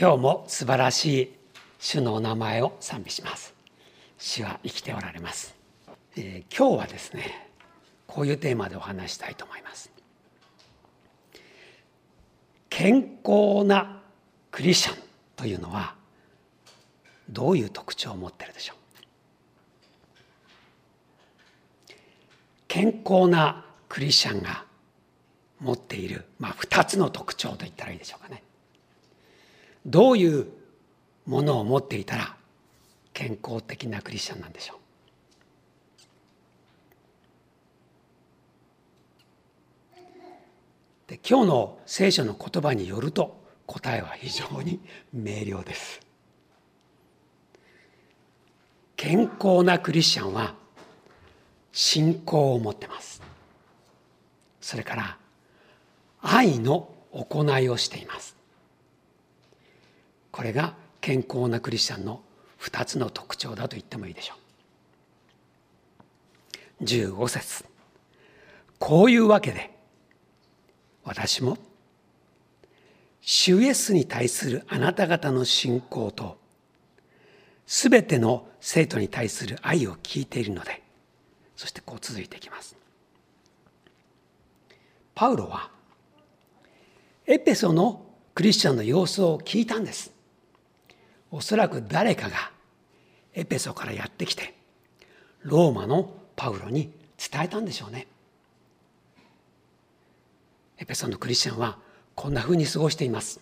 今日も素晴らしい主のお名前を賛美します。主は生きておられます、えー、今日はですねこういうテーマでお話したいと思います。健康なクリスチャンというのはどういう特徴を持っているでしょう？健康なクリスチャンが持っている、まあ、2つの特徴と言ったらいいでしょうかね。どういうものを持っていたら健康的なクリスチャンなんでしょう？で今日の聖書の言葉によると答えは非常に明瞭です。健康なクリスチャンは信仰を持ってます。それから愛の行いをしています。これが健康なクリスチャンの2つの特徴だと言ってもいいでしょう。15節。こういうわけで私も主イエスに対するあなた方の信仰とすべての生徒に対する愛を聞いているのでそしてこう続いていきます。パウロはエペソのクリスチャンの様子を聞いたんです。おそらく誰かがエペソからやってきてローマのパウロに伝えたんでしょうね。エペソのクリスチャンはこんなふうに過ごしています。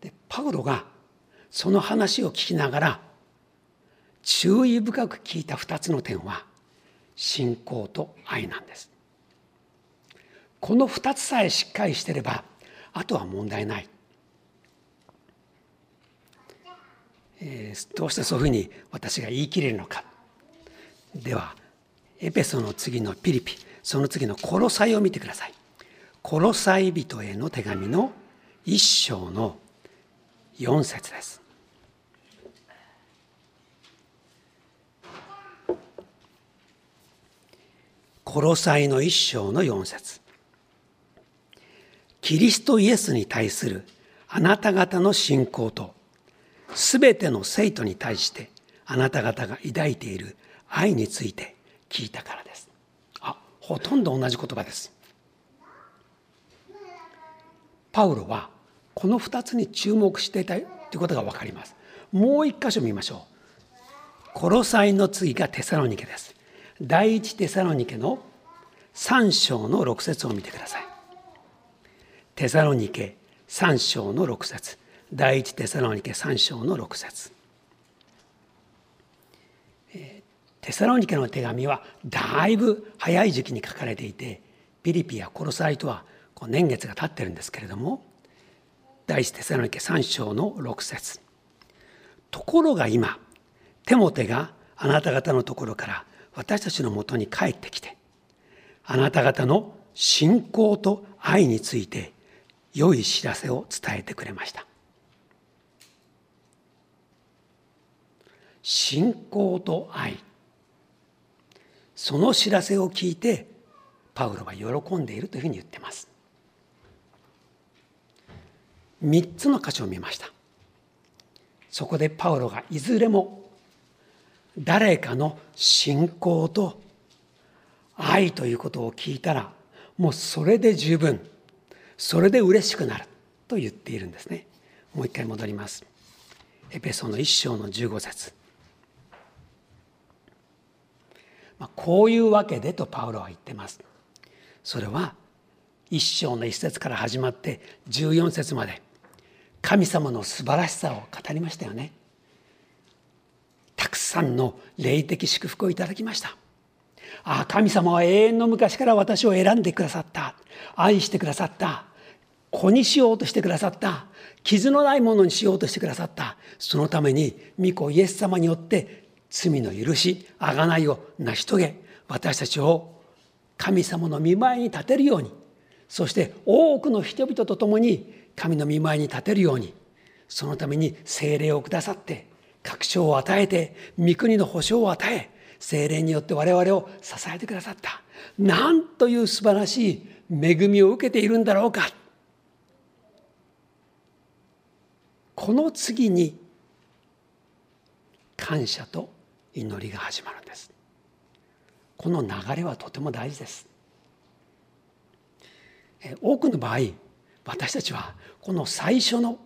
でパウロがその話を聞きながら注意深く聞いた2つの点は信仰と愛なんです。この2つさえしっかりしてればあとは問題ない、え、どうしてそういうふうに私が言い切れるのかではエペソの次のピリピその次のコロサイを見てください。コロサイ人への手紙の一章の4節です。コロサイの一章の4節キリストイエスに対するあなた方の信仰とすべての生徒に対してあなた方が抱いている愛について聞いたからです。あほとんど同じ言葉です。パウロはこの2つに注目していたということが分かります。もう一箇所見ましょう。コロサイの次がテサロニケです。第一テサロニケの3章の6節を見てください。テサロニケ3章の6節第一テサロニケ3章の6節。テサロニケの手紙はだいぶ早い時期に書かれていてピリピやコロサイとはこう年月が経ってるんですけれども第一テサロニケ3章の6節。ところが今テモテがあなた方のところから私たちのもとに帰ってきてあなた方の信仰と愛について良い知らせを伝えてくれました。信仰と愛その知らせを聞いてパウロは喜んでいるというふうに言ってます。3つの箇所を見ました。そこでパウロがいずれも誰かの信仰と愛ということを聞いたらもうそれで十分それで嬉しくなると言っているんですね。もう一回戻ります。エペソの一章の15節まあ、こういうわけでとパウロは言ってます。それは一章の一節から始まって14節まで神様の素晴らしさを語りましたよね。たくさんの霊的祝福をいただきました。ああ神様は永遠の昔から私を選んでくださった愛してくださった子にしようとしてくださった傷のないものにしようとしてくださったそのために御子イエス様によって罪の許し贖いを成し遂げ私たちを神様の見舞いに立てるようにそして多くの人々と共に神の見舞いに立てるようにそのために精霊をくださって確証を与えて御国の保証を与え精霊によって我々を支えてくださった。なんという素晴らしい恵みを受けているんだろうか。この次に感謝と祈りが始まるんです。この流れはとても大事です。多くの場合私たちはこの最初の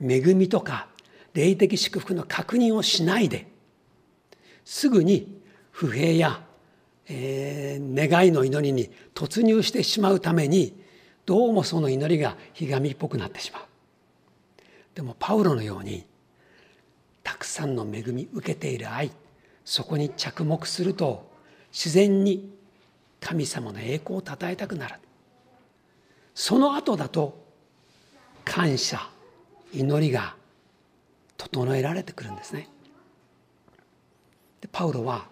恵みとか霊的祝福の確認をしないですぐに不平や、えー、願いの祈りに突入してしまうためにどうもその祈りがひがみっぽくなってしまう。でもパウロのようにたくさんの恵み受けている愛そこに着目すると自然に神様の栄光をたたえたくなる。その後だと感謝祈りが整えられてくるんですね。でパウロは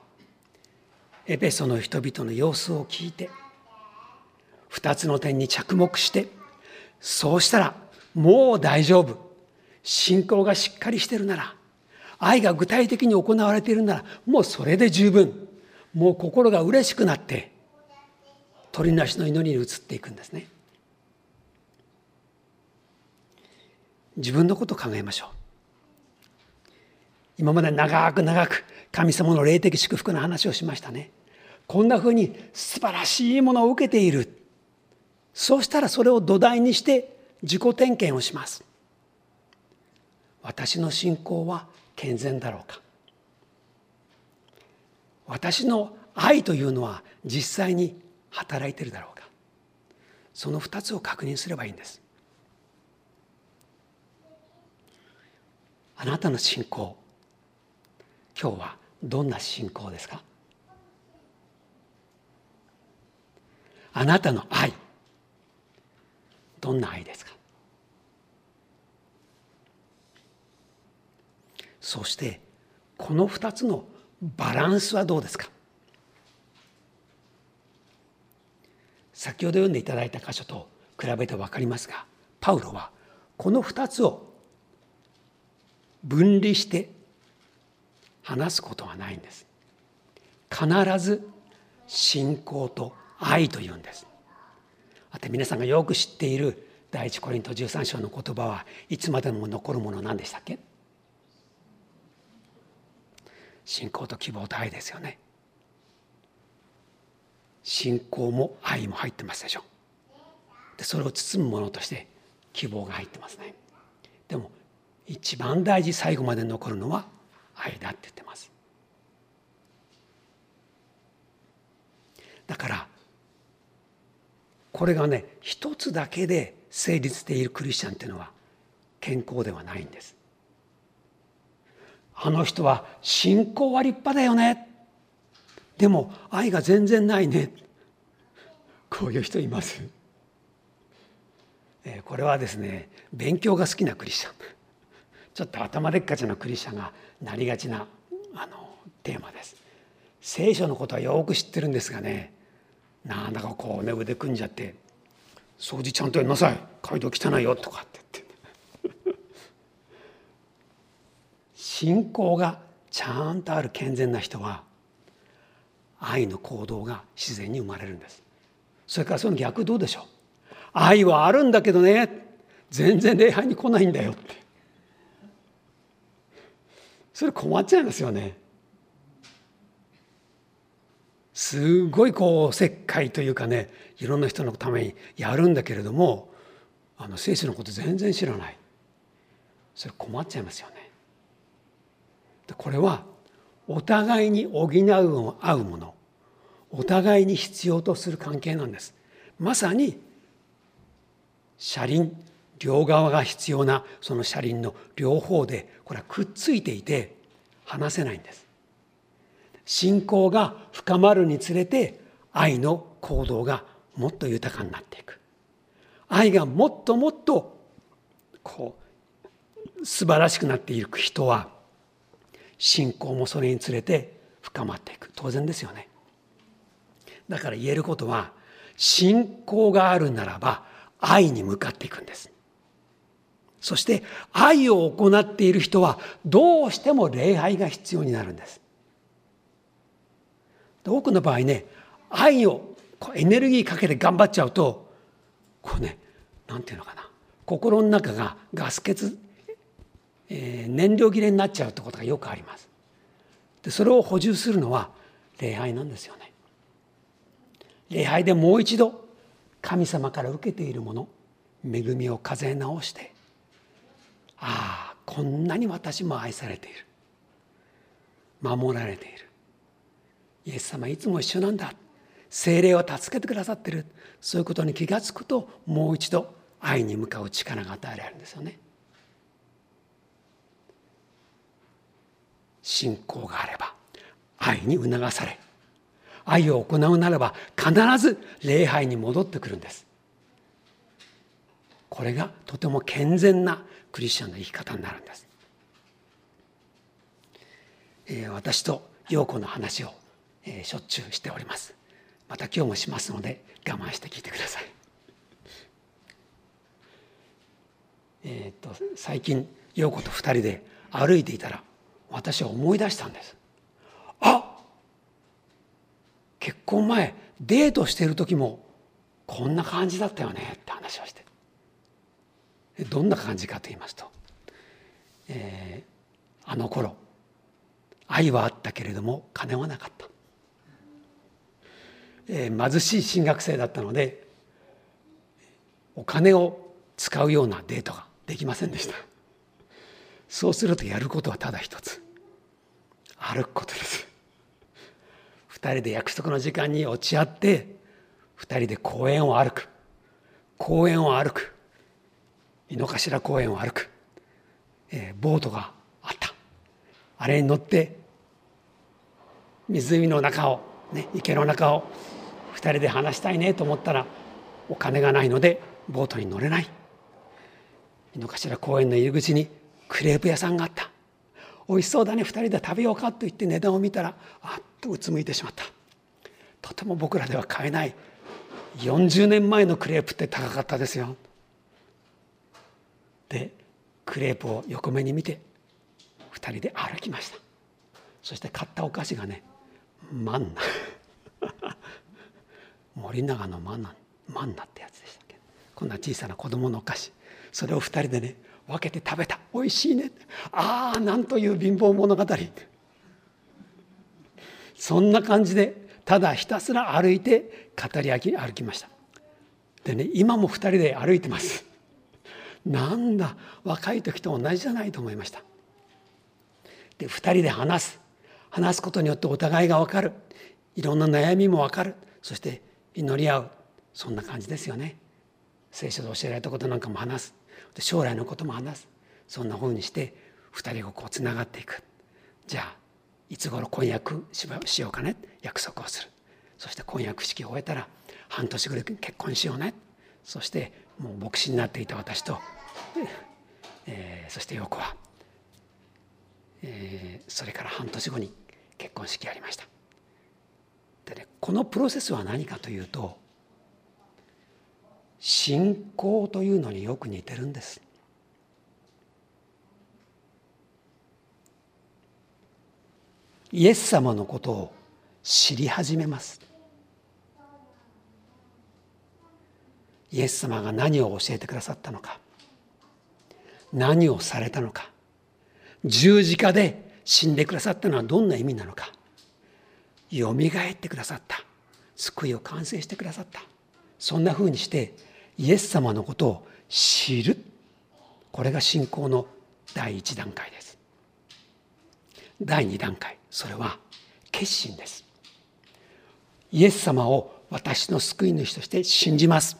エペソの人々の様子を聞いて2つの点に着目してそうしたらもう大丈夫。信仰がしっかりしてるなら愛が具体的に行われているならもうそれで十分。もう心が嬉しくなって鳥なしの祈りに移っていくんですね。自分のことを考えましょう。今まで長く長く神様の霊的祝福の話をしましたね。こんなふうに素晴らしいものを受けている。そうしたらそれを土台にして自己点検をします。私の信仰は健全だろうか。私の愛というのは実際に働いてるだろうか。その2つを確認すればいいんです。あなたの信仰今日はどんな信仰ですか？あなたの愛どんな愛ですか？そしてこの2つのバランスはどうですか？先ほど読んでいただいた箇所と比べて分かりますがパウロはこの2つを分離して話すことはないんです。必ず信仰と愛というんです。あと皆さんがよく知っている第一コリント13章の言葉はいつまでも残るもの何でしたっけ？信仰と希望と愛ですよね。信仰も愛も入ってますでしょ。でそれを包むものとして希望が入ってますね。でも一番大事最後まで残るのは愛だって言ってます。だからこれがね一つだけで成立しているクリスチャンっていうのは健康ではないんです。あの人は信仰は立派だよね。でも愛が全然ないね。こういう人います、えこれはですね勉強が好きなクリスチャン。ちょっと頭でっかちなクリスチャンがなりがちなあのテーマです。聖書のことはよく知ってるんですがねなんだかこうね腕組んじゃって「掃除ちゃんとやりなさい。街道汚いよ」とかって。信仰がちゃんとある健全な人は愛の行動が自然に生まれるんです。それからその逆どうでしょう？愛はあるんだけどね全然礼拝に来ないんだよって。それ困っちゃいますよね。すごいこう石灰というかねいろんな人のためにやるんだけれどもあの聖書のこと全然知らない。それ困っちゃいますよね。これはお互いに補う合うもの。お互いに必要とする関係なんです。まさに車輪両側が必要なその車輪の両方でこれはくっついていて離せないんです。信仰が深まるにつれて愛の行動がもっと豊かになっていく。愛がもっともっとこう素晴らしくなっていく人は信仰もそれにつれて深まっていく。当然ですよね。だから言えることは信仰があるならば愛に向かっていくんです。そして愛を行っている人はどうしても礼拝が必要になるんです。多くの場合ね愛をエネルギーかけて頑張っちゃうとこうね何て言うのかな。心の中がガス欠えー、燃料切れになっちゃうってことがよくあります。でそれを補充するのは礼拝なんですよね。礼拝でもう一度神様から受けているもの恵みを数え直してああこんなに私も愛されている。守られている。イエス様いつも一緒なんだ。精霊を助けてくださってる。そういうことに気が付くともう一度愛に向かう力が与えられるんですよね。信仰があれば愛に促され愛を行うならば必ず礼拝に戻ってくるんです。これがとても健全なクリスチャンの生き方になるんです、えー、私と陽子の話を、えー、しょっちゅうしております。また今日もしますので我慢して聞いてください。えっ、と最近陽子と2人で歩いていたら私は思い出したんです。あ結婚前デートしている時もこんな感じだったよねって話をして。どんな感じかと言いますと、えー、あの頃愛はあったけれども金はなかった、えー、貧しい進学生だったのでお金を使うようなデートができませんでした。そうするとやることはただ一つ。歩くことです。二人で約束の時間に落ち合って二人で公園を歩く。公園を歩く。井の頭公園を歩く、えー、ボートがあった。あれに乗って湖の中を、ね、池の中を二人で話したいねと思ったらお金がないのでボートに乗れない。井の頭公園の入り口にクレープ屋さんがあった。美味しそうだね2人で食べようかと言って値段を見たらあっとうつむいてしまった。とても僕らでは買えない40年前のクレープって高かったですよ。でクレープを横目に見て2人で歩きました。そして買ったお菓子がねマンナ。森永のマンナマンナってやつでしたっけ。こんな小さな子供のお菓子。それを2人でね分けて食べた。美味しいね。ああなんという貧乏物語。そんな感じでただひたすら歩いて語り歩きました。でね今も2人で歩いてます。なんだ若い時と同じじゃないと思いました。で2人で話す。話すことによってお互いが分かる。いろんな悩みも分かる。そして祈り合う。そんな感じですよね。聖書で教えられたことなんかも話す。将来のことも話す。そんなふうにして2人がこうつながっていく。じゃあいつ頃婚約しようかね。約束をする。そして婚約式を終えたら半年ぐらい結婚しようね。そしてもう牧師になっていた私と、えー、そして陽子は、えー、それから半年後に結婚式やりました。でねこのプロセスは何かというと信仰というのによく似てるんです。イエス様のことを知り始めます。イエス様が何を教えてくださったのか。何をされたのか。十字架で死んでくださったのはどんな意味なのか。よみがえってくださった。救いを完成してくださった。そんなふうにしてイエス様のことを知る。これが信仰の第一段階です。第二段階。それは決心です。イエス様を私の救い主として信じます。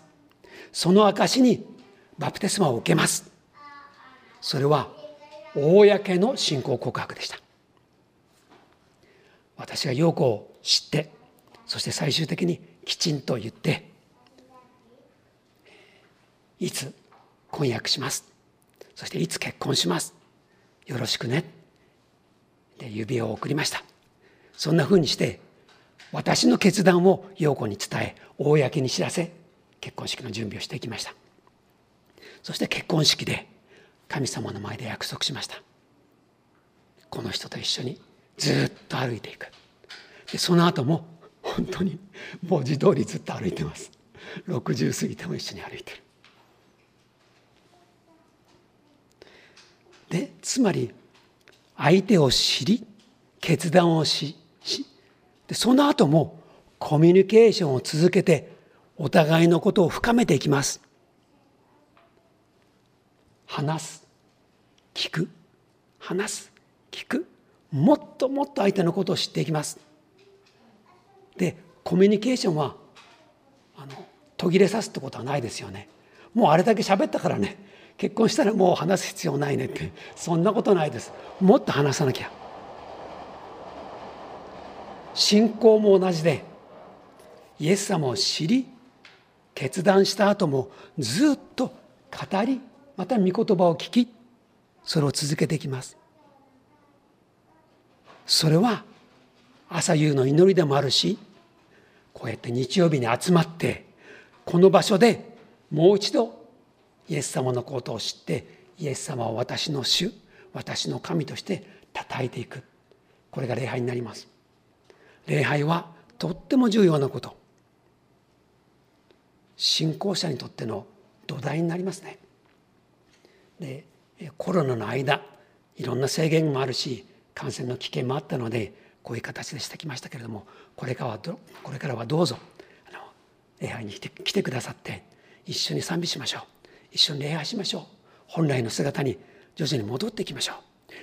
その証にバプテスマを受けます。それは公の信仰告白でした。私が陽子を知ってそして最終的にきちんと言っていつ婚約します。そしていつ結婚します。よろしくね。で指を送りました。そんなふうにして私の決断を陽子に伝え公に知らせ結婚式の準備をしていきました。そして結婚式で神様の前で約束しました。この人と一緒にずっと歩いていく。でその後も本当に文字通りずっと歩いてます。60過ぎても一緒に歩いてる。でつまり相手を知り決断をしでその後もコミュニケーションを続けてお互いのことを深めていきます。話す聞く話す聞くもっともっと相手のことを知っていきます。でコミュニケーションはあの途切れさすってことはないですよね。もうあれだけ喋ったからね。結婚したらもう話す必要ないねってそんなことないです。もっと話さなきゃ。信仰も同じでイエス様を知り決断した後もずっと語りまた御言葉を聞きそれを続けていきます。それは朝夕の祈りでもあるしこうやって日曜日に集まってこの場所でもう一度イエス様のことを知ってイエス様を私の主私の神として叩いていく。これが礼拝になります。礼拝はとっても重要なこと。信仰者にとっての土台になりますね。でコロナの間いろんな制限もあるし感染の危険もあったのでこういう形でしてきましたけれどもこれからはどこれからはどうぞあの礼拝に来て来てくださって一緒に賛美しましょう。一緒に礼拝しましょう。本来の姿に徐々に戻っていきましょう。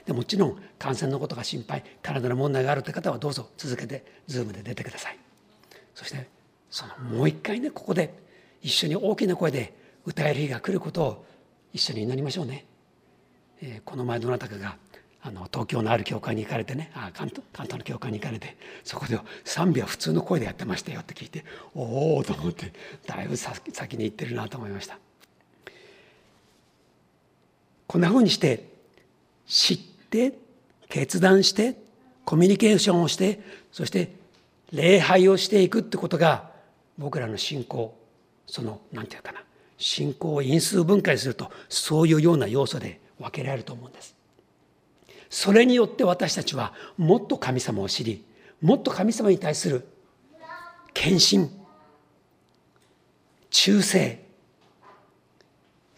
でもちろん感染のことが心配体の問題があるという方はどうぞ続けてズームで出てください。そしてそのもう一回ねここで一緒に大きな声で歌える日が来ることを一緒に祈りましょうね、えー、この前どなたかがあの東京のある教会に行かれてねあ関東関東の教会に行かれてそこで賛美は普通の声でやってましたよって聞いておおと思ってだいぶ先に行ってるなと思いました。こんなふうにして知って決断してコミュニケーションをしてそして礼拝をしていくってことが僕らの信仰その何て言うかな信仰を因数分解するとそういうような要素で分けられると思うんです。それによって私たちはもっと神様を知りもっと神様に対する献身忠誠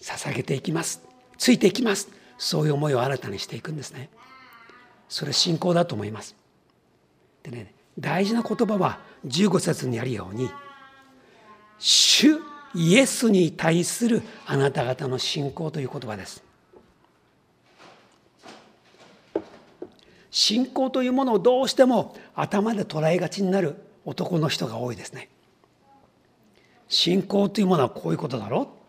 捧げていきます。ついていきます。そういう思いを新たにしていくんですね。それ信仰だと思います。でね大事な言葉は15節にあるように主イエスに対するあなた方の信仰という言葉です。信仰というものをどうしても頭で捉えがちになる男の人が多いですね。信仰というものはこういうことだろう。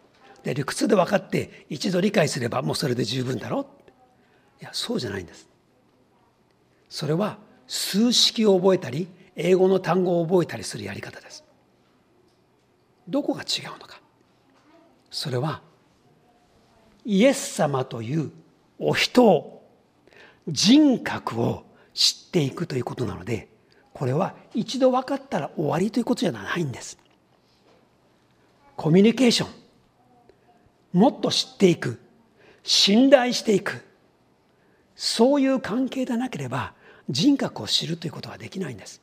で理屈で分かって一度理解すればもうそれで十分だろういやそうじゃないんです。それは数式を覚えたり英語の単語を覚えたりするやり方です。どこが違うのかそれはイエス様というお人を人格を知っていくということなのでこれは一度分かったら終わりということじゃないんです。コミュニケーションもっと知っていく。信頼していく。そういう関係でなければ人格を知るということはできないんです。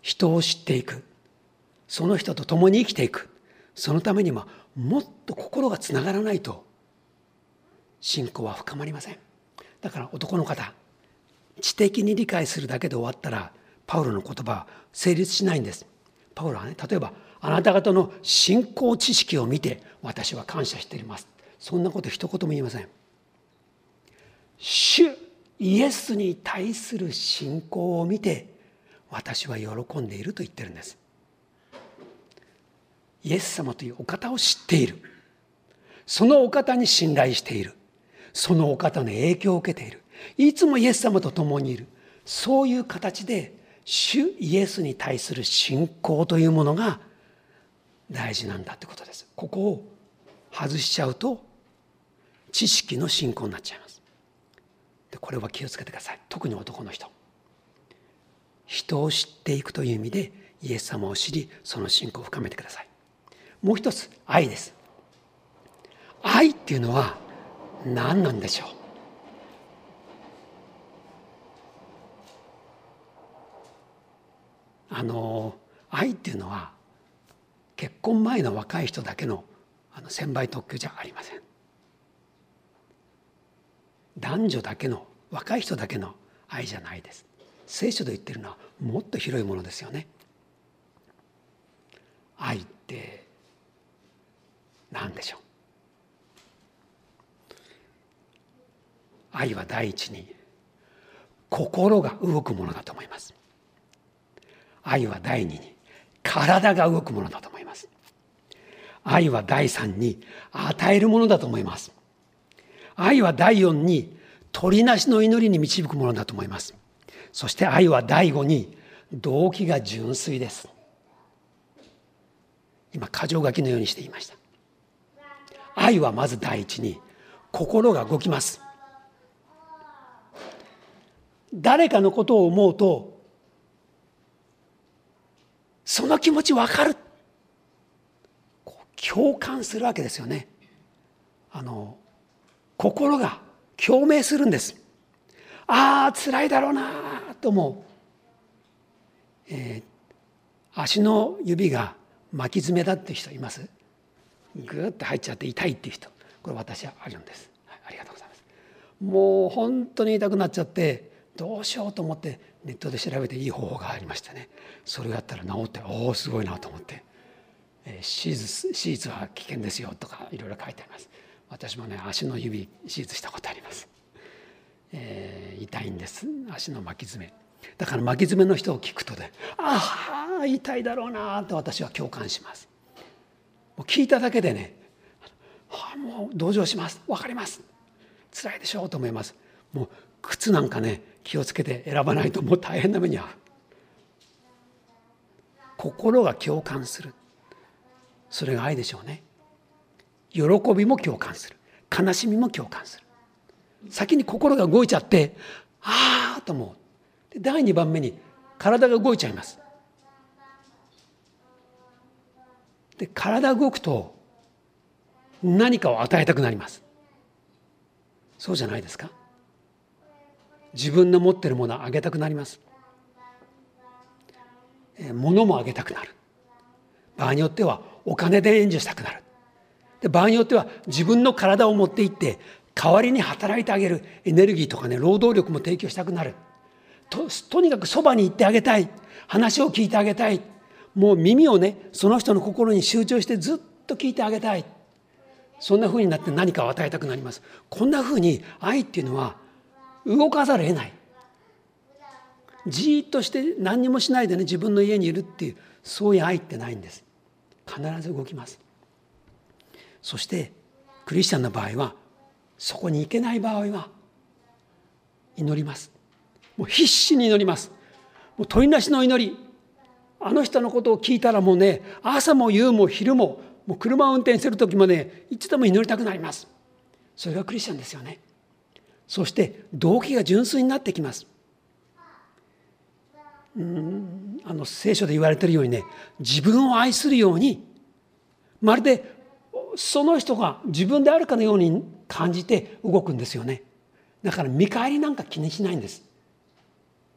人を知っていく。その人と共に生きていく。そのためにはもっと心がつながらないと信仰は深まりません。だから男の方知的に理解するだけで終わったらパウロの言葉は成立しないんです。パウロはね例えばあなた方の信仰知識を見て私は感謝しています。そんなこと一言も言いません。主イエスに対する信仰を見て私は喜んでいると言ってるんです。イエス様というお方を知っている。そのお方に信頼している。そのお方の影響を受けている。いつもイエス様と共にいる。そういう形で主イエスに対する信仰というものが大事なんだってことです。ここを外しちゃうと知識の信仰になっちゃいます。でこれは気をつけてください。特に男の人。人を知っていくという意味でイエス様を知りその信仰を深めてください。もう一つ愛です。愛っていうのは何なんでしょう。あの愛っていうのは結婚前の若い人だけのあの専売特許じゃありません。男女だけの若い人だけの愛じゃないです。聖書で言ってるのはもっと広いものですよね。愛って何でしょう？愛は第一に心が動くものだと思います。愛は第二に体が動くものだと思います。愛は第三に与えるものだと思います。愛は第四に鳥なしの祈りに導くものだと思います。そして愛は第五に動機が純粋です。今箇条書きのようにしていました。愛はまず第一に心が動きます。誰かのことを思うとその気持ち分かる。共感するわけですよね。あの心が共鳴するんです。ああ辛いだろうなと思う、えー、足の指が巻き爪だって人います？ぐーって入っちゃって痛いっていう人。これ私はあるんです、はい、ありがとうございます。もう本当に痛くなっちゃってどうしようと思ってネットで調べていい方法がありましてね。それをやったら治っておおすごいなと思って、えー、手術手術は危険ですよとかいろいろ書いてあります。私もね足の指手術したことあります、えー、痛いんです。足の巻き爪。だから巻き爪の人を聞くとねああ痛いだろうなと私は共感します。もう聞いただけでねはあ、もう同情します。分かります。辛いでしょうと思います。もう靴なんかね気をつけて選ばないともう大変な目に遭う。心が共感する。それが愛でしょうね。喜びも共感する。悲しみも共感する。先に心が動いちゃってああと思う。第2番目に体が動いちゃいます。で体動くと何かを与えたくなります。そうじゃないですか。自分の持ってるものをあげたくなります。物もあげたくなる。場合によってはお金で援助したくなる。で場合によっては自分の体を持っていって代わりに働いてあげる。エネルギーとかね労働力も提供したくなる。ととにかくそばに行ってあげたい。話を聞いてあげたい。もう耳をねその人の心に集中してずっと聞いてあげたい。そんなふうになって何かを与えたくなります。こんなふうに愛っていうのは動かざるを得ない。じっとして何にもしないでね自分の家にいるっていうそういう愛ってないんです。必ず動きます。そしてクリスチャンの場合はそこに行けない場合は祈ります。もう必死に祈ります。もう鳥なしの祈り。あの人のことを聞いたらもうね朝も夕も昼ももう車を運転する時もねいつでも祈りたくなります。それがクリスチャンですよね。そして動機が純粋になってきます。うんあの聖書で言われているようにね自分を愛するようにまるでその人が自分であるかのように感じて動くんですよね。だから見返りなんか気にしないんです。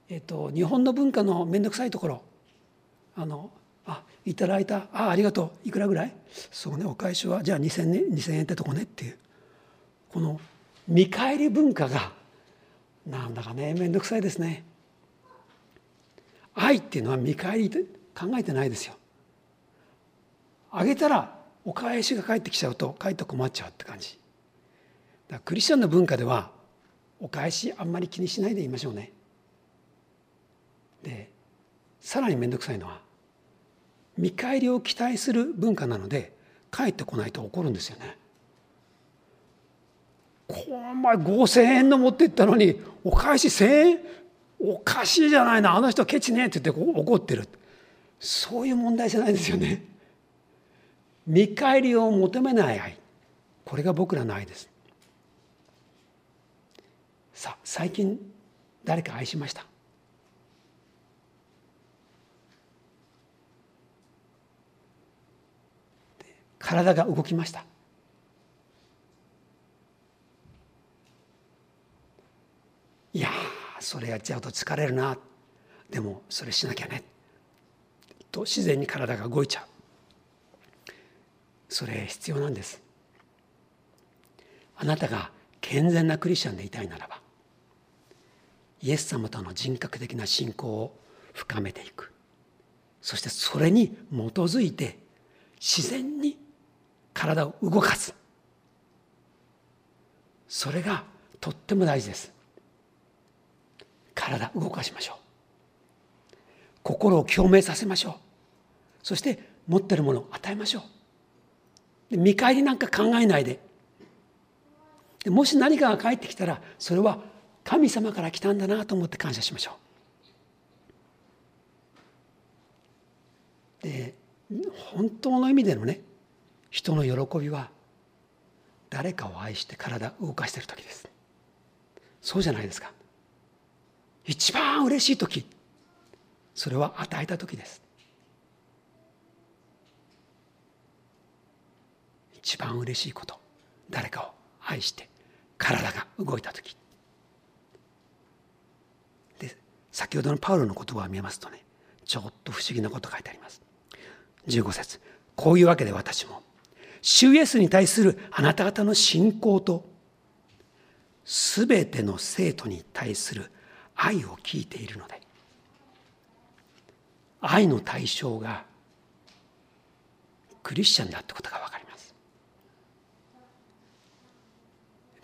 えっと、日本の文化の面倒くさいところあのあいただいたあありがとういくらぐらい？そうねお返しはじゃあ2,000ね2,000円ってとこねっていうこの見返り文化がなんだかね面倒くさいですね。愛っていうのは見返りって考えてないですよ。あげたらお返しが返ってきちゃうとかえって困っちゃうって感じ。だクリスチャンの文化ではお返しあんまり気にしないで言いましょうね。でさらに面倒くさいのは見返りを期待する文化なので帰ってこないと怒るんですよね。この前5,000円の持ってったのにお返し1,000円？おかしいじゃないな。あの人ケチねって言って怒ってる。そういう問題じゃないですよね。見返りを求めない愛。これが僕らの愛です。さあ最近誰か愛しました？体が動きました。いやそれやっちゃうと疲れるな。でもそれしなきゃね。と自然に体が動いちゃう。それ必要なんです。あなたが健全なクリスチャンでいたいならばイエス様との人格的な信仰を深めていく。そしてそれに基づいて自然に体を動かす。それがとっても大事です。体動かしましょう。心を共鳴させましょう。そして持ってるものを与えましょう。見返りなんか考えないで。もし何かが返ってきたらそれは神様から来たんだなと思って感謝しましょう。で本当の意味でのね人の喜びは誰かを愛して体を動かしている時です。そうじゃないですか。一番嬉しい時。それは与えた時です。一番嬉しいこと。誰かを愛して体が動いた時。で先ほどのパウロの言葉を見ますとねちょっと不思議なこと書いてあります。15節。こういうわけで私も主イエスに対するあなた方の信仰と全ての生徒に対する愛を聞いているので。愛の対象がクリスチャンだってことが分かります。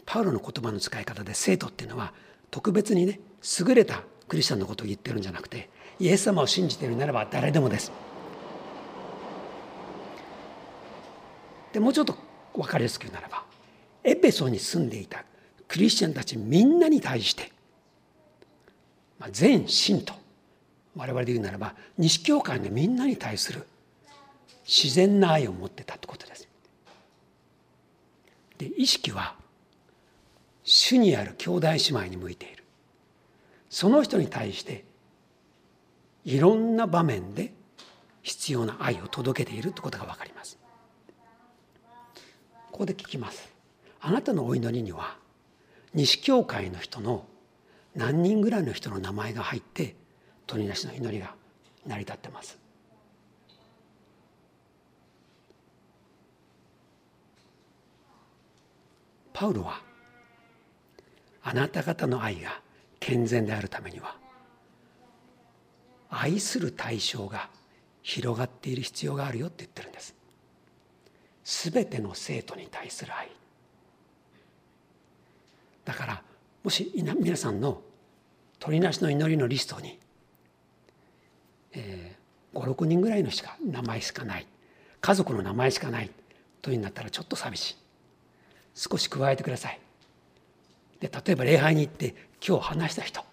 パウロの言葉の使い方で生徒っていうのは特別にね優れたクリスチャンのことを言ってるんじゃなくてイエス様を信じているならば誰でもです。でもうちょっと分かりやすく言うならばエペソに住んでいたクリスチャンたちみんなに対して、全信徒我々で言うならば西教会のみんなに対する自然な愛を持ってたってことです。で意識は主にある兄弟姉妹に向いているその人に対していろんな場面で必要な愛を届けているってことが分かります。ここで聞きます。あなたのお祈りには西教会の人の何人ぐらいの人の名前が入って鳥なしの祈りが成り立ってます。パウロはあなた方の愛が健全であるためには愛する対象が広がっている必要があるよって言ってるんです。すべての生徒に対する愛だからもし皆さんの鳥なしの祈りのリストに、えー、56人ぐらいのしか名前しかない家族の名前しかないというになったらちょっと寂しい。少し加えてください。で例えば礼拝に行って今日話した人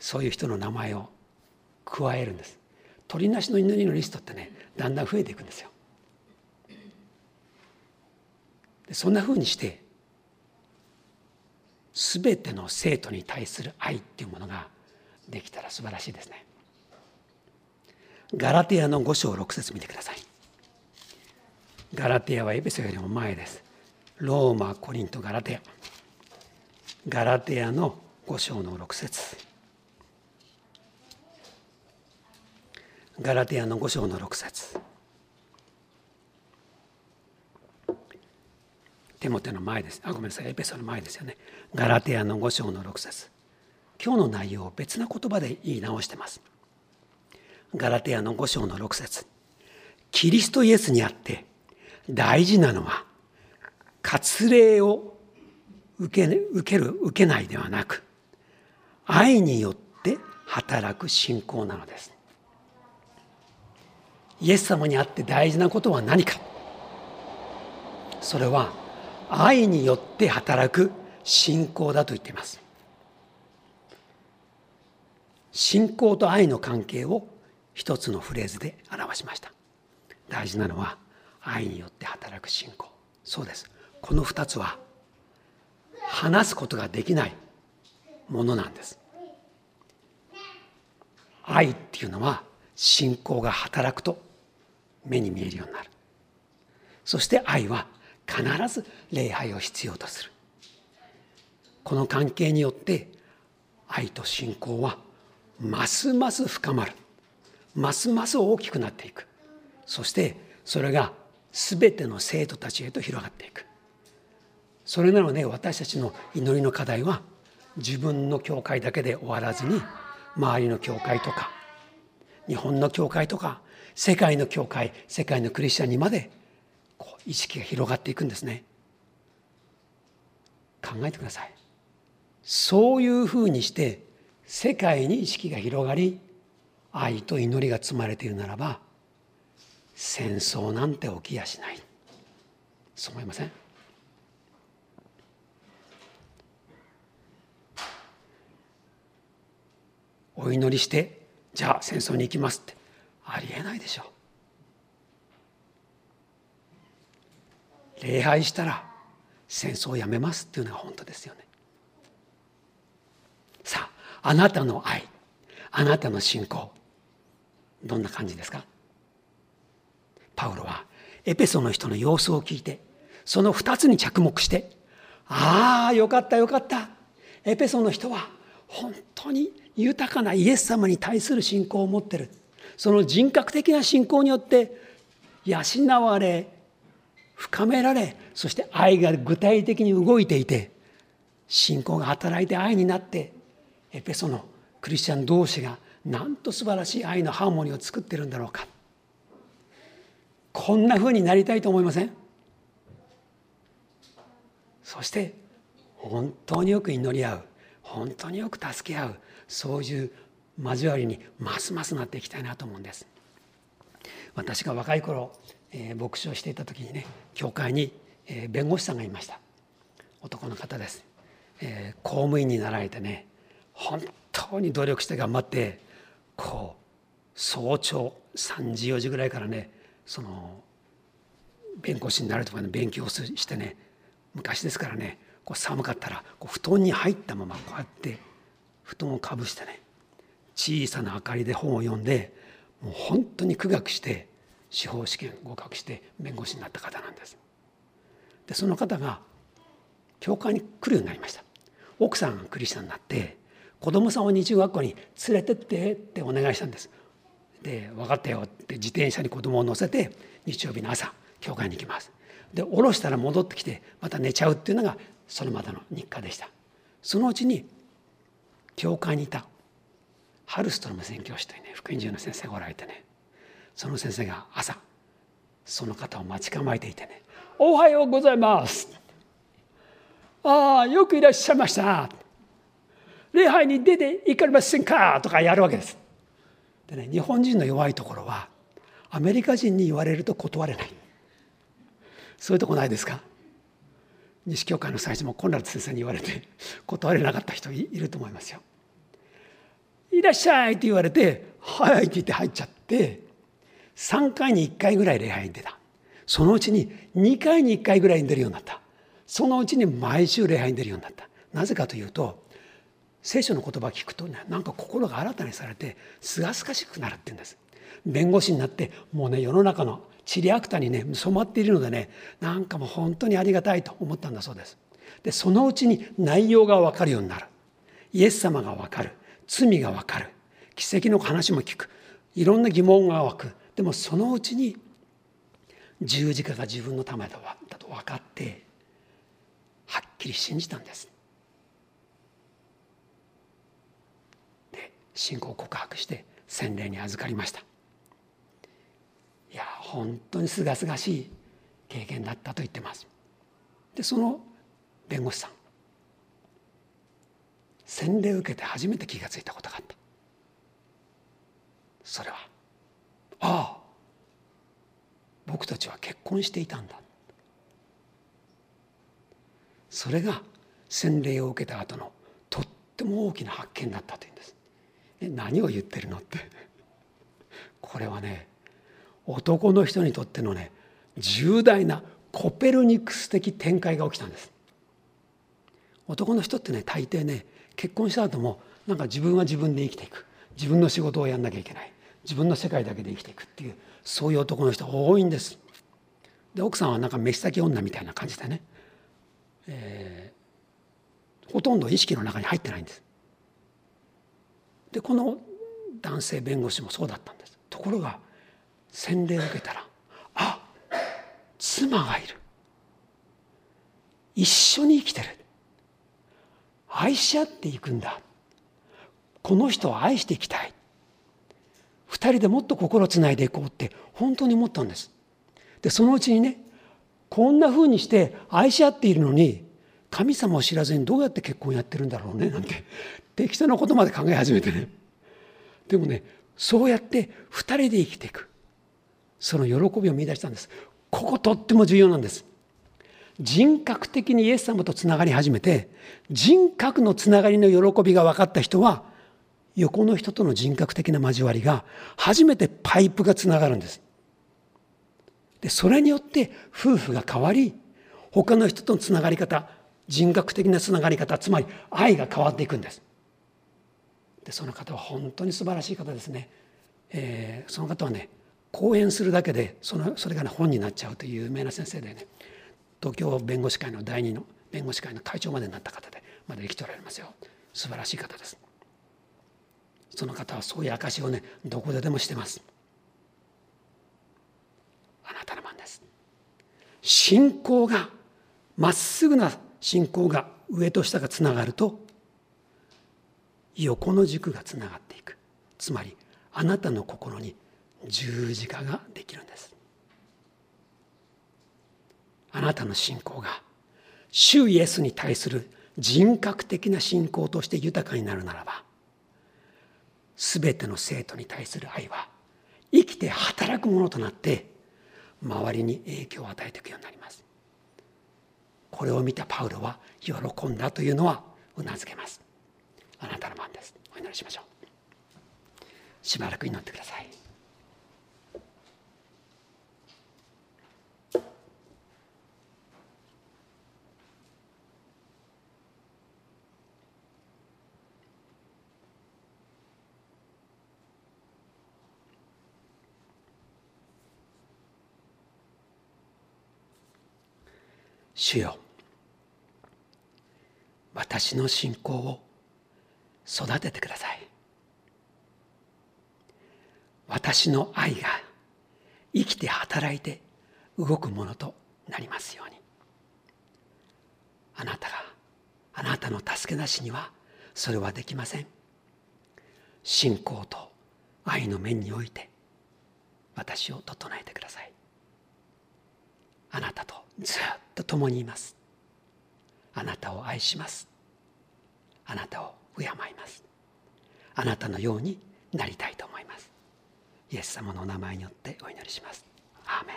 そういう人の名前を加えるんです。鳥なしの祈りのリストってねだんだん増えていくんですよ。でそんなふうにして全ての生徒に対する愛っていうものができたら素晴らしいですね。ガラテヤの5章6節見てください。ガラテヤはエペソよりも前です。ローマ、コリント、ガラテヤ。ガラテヤの5章の6節ガラテヤの5章の6節テモテの前です。あ、ごめんなさい、エペソの前ですよね。ガラテアの5章の6節今日の内容を別な言葉で言い直してます。ガラテアの5章の6節キリストイエスにあって大事なのは割礼を受け受ける受けないではなく愛によって働く信仰なのです。イエス様にあって大事なことは何かそれは愛によって働く信仰だと言っています。信仰と愛の関係を一つのフレーズで表しました。大事なのは愛によって働く信仰。そうです。この二つは話すことができないものなんです。愛っていうのは信仰が働くと目に見えるようになる。そして愛は必ず礼拝を必要とする。この関係によって愛と信仰はますます深まる。ますます大きくなっていく。そしてそれが全ての生徒たちへと広がっていく。それなので私たちの祈りの課題は自分の教会だけで終わらずに周りの教会とか日本の教会とか世界の教会世界のクリスチャンにまでこう意識が広がっていくんですね。考えてください。そういうふうにして世界に意識が広がり愛と祈りが積まれているならば戦争なんて起きやしない。そう思いません？お祈りしてじゃあ戦争に行きますって。ありえないでしょう礼拝したら戦争をやめますっていうのが本当ですよね。さああなたの愛あなたの信仰どんな感じですか？パウロはエペソの人の様子を聞いてその2つに着目してああよかったよかった。エペソの人は本当に豊かなイエス様に対する信仰を持ってる。その人格的な信仰によって養われ深められそして愛が具体的に動いていて信仰が働いて愛になってエペソのクリスチャン同士がなんと素晴らしい愛のハーモニーを作ってるんだろうか。こんなふうになりたいと思いません？そして本当によく祈り合う本当によく助け合うそういう交わりにますますなっていきたいなと思うんです。私が若い頃、え、牧師をしていた時にね教会に、え、弁護士さんがいました。男の方です、え、公務員になられてね本当に努力して頑張ってこう早朝3時4時ぐらいからねその弁護士になるとかの勉強をしてね昔ですからねこう寒かったらこう布団に入ったままこうやって布団をかぶしてね小さな明かりで本を読んでもう本当に苦学して司法試験合格して弁護士になった方なんです。でその方が教会に来るようになりました。奥さんがクリスチャンになって子供さんを日中学校に連れてってってお願いしたんです。で分かったよって自転車に子供を乗せて日曜日の朝教会に行きます。で降ろしたら戻ってきてまた寝ちゃうっていうのがそれまでの日課でした。そのうちに教会にいたハルストロム宣教師というね福音中の先生がおられてねその先生が朝その方を待ち構えていてね「おはようございます」「ああよくいらっしゃいました」「礼拝に出て行かれませんか?」とかやるわけです。でね日本人の弱いところはアメリカ人に言われると断れないそういうとこないですか？西教会の最初もコンラッド先生に言われて断れなかった人いると思いますよ。いらっしゃいって言われて「はい」って言って入っちゃって3回に1回ぐらい礼拝に出た。そのうちに2回に1回ぐらいに出るようになった。そのうちに毎週礼拝に出るようになった。なぜかというと聖書の言葉を聞くとねなんか心が新たにされてすがすがしくなるって言うんです。弁護士になってもうね世の中のチリアクタにね染まっているのでねなんかもう本当にありがたいと思ったんだそうです。でそのうちに内容が分かるようになる。イエス様が分かる。罪が分かる。奇跡の話も聞く。いろんな疑問が湧く。でもそのうちに十字架が自分のためだと分かってはっきり信じたんです。で信仰を告白して洗礼に預かりました。いや本当にすがすがしい経験だったと言ってます。でその弁護士さん洗礼を受けて初めて気が付いたことがあったそれはああ僕たちは結婚していたんだ。それが洗礼を受けた後のとっても大きな発見だったというんです。え何を言ってるのって。これはね男の人にとってのね重大なコペルニクス的展開が起きたんです。男の人ってね大抵ね結婚した後もなんか自分は自分で生きていく。自分の仕事をやんなきゃいけない。自分の世界だけで生きていくっていうそういう男の人多いんです。で奥さんはなんか飯先女みたいな感じでね、えー、ほとんど意識の中に入ってないんです。でこの男性弁護士もそうだったんです。ところが洗礼を受けたらあ妻がいる。一緒に生きてる。愛し合っていくんだ。この人を愛していきたい。二人でもっと心をつないでいこうって本当に思ったんです。でそのうちにねこんなふうにして愛し合っているのに神様を知らずにどうやって結婚やってるんだろうねなんて適当なことまで考え始めてね。でもねそうやって二人で生きていく。その喜びを見出したんです。こことっても重要なんです。人格的にイエス様とつながり始めて人格のつながりの喜びが分かった人は横の人との人格的な交わりが初めてパイプがつながるんです。でそれによって夫婦が変わり他の人とのつながり方人格的なつながり方つまり愛が変わっていくんです。でその方は本当に素晴らしい方ですね。えー、その方はね講演するだけでそのそれが、ね、本になっちゃうという有名な先生でね東京弁護士会の第二の弁護士会の会長までになった方でまだ生きておられますよ素晴らしい方です。その方はそういう証をねどこででもしてます。あなたの番です。信仰がまっすぐな信仰が上と下がつながると横の軸がつながっていく。つまりあなたの心に十字架ができるんです。あなたの信仰が主イエスに対する人格的な信仰として豊かになるならばすべての生徒に対する愛は生きて働くものとなって周りに影響を与えていくようになります。これを見たパウロは喜んだというのはうなずけます。あなたの番です。お祈りしましょう。しばらく祈ってください。主よ。私の信仰を育ててください。私の愛が生きて働いて動くものとなりますように。あなたがあなたの助けなしにはそれはできません。信仰と愛の面において私を整えてください。あなたとずっと共にいます。あなたを愛します。あなたを敬います。あなたのようになりたいと思います。イエス様のお名前によってお祈りします。アーメン。